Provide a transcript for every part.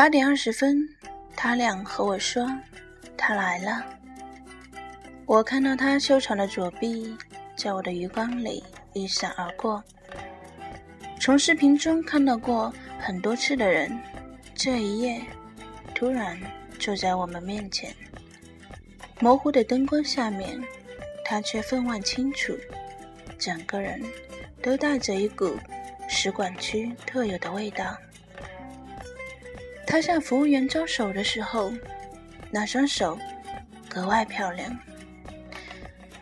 八点二十分，他俩和我说他来了。我看到他修长的左臂在我的余光里一闪而过。从视频中看到过很多次的人，这一夜突然坐在我们面前。模糊的灯光下面，他却分外清楚，整个人都带着一股使馆区特有的味道。他向服务员招手的时候，那双手格外漂亮。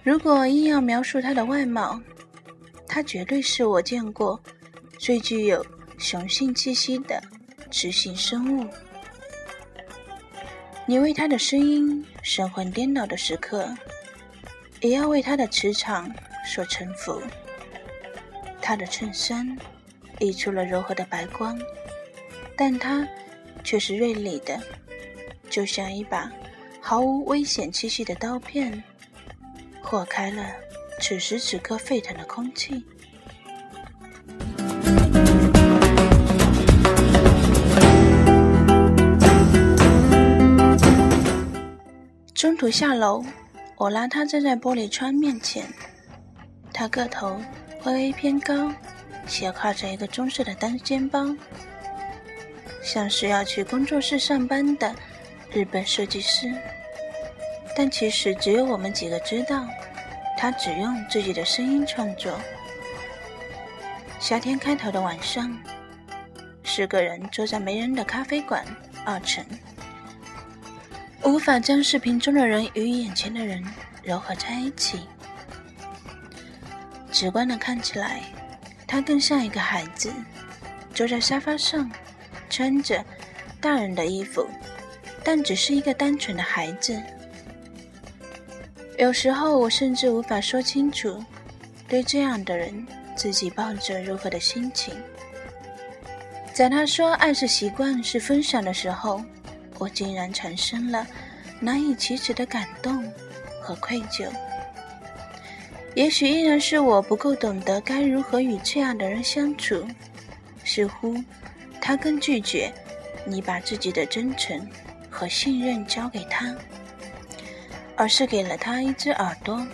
如果硬要描述他的外貌，他绝对是我见过最具有雄性气息的雌性生物。你为他的声音神魂颠倒的时刻，也要为他的磁场所臣服。他的衬衫溢出了柔和的白光，但他。却是锐利的，就像一把毫无危险气息的刀片，豁开了此时此刻沸腾的空气。中途下楼，我拉他站在玻璃窗面前，他个头微微偏高，斜挎着一个棕色的单肩包。像是要去工作室上班的日本设计师，但其实只有我们几个知道，他只用自己的声音创作。夏天开头的晚上，四个人坐在没人的咖啡馆二层，无法将视频中的人与眼前的人糅合在一起。直观的看起来，他更像一个孩子，坐在沙发上。穿着大人的衣服，但只是一个单纯的孩子。有时候我甚至无法说清楚，对这样的人自己抱着如何的心情。在他说“爱是习惯，是分享”的时候，我竟然产生了难以启齿的感动和愧疚。也许依然是我不够懂得该如何与这样的人相处，似乎。他更拒绝你把自己的真诚和信任交给他，而是给了他一只耳朵。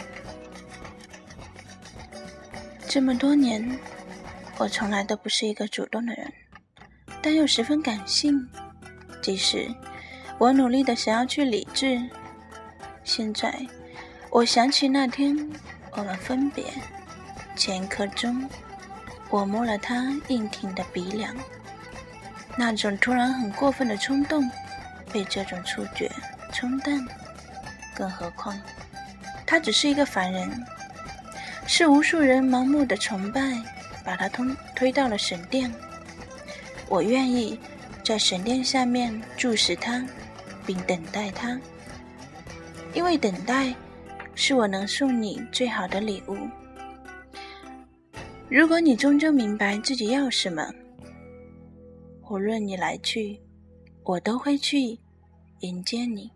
这么多年，我从来都不是一个主动的人，但又十分感性。即使我努力的想要去理智，现在我想起那天我们分别前一刻钟，我摸了他硬挺的鼻梁。那种突然很过分的冲动，被这种触觉冲淡。更何况，他只是一个凡人，是无数人盲目的崇拜，把他通推到了神殿。我愿意在神殿下面注视他，并等待他，因为等待是我能送你最好的礼物。如果你终究明白自己要什么。无论你来去，我都会去迎接你。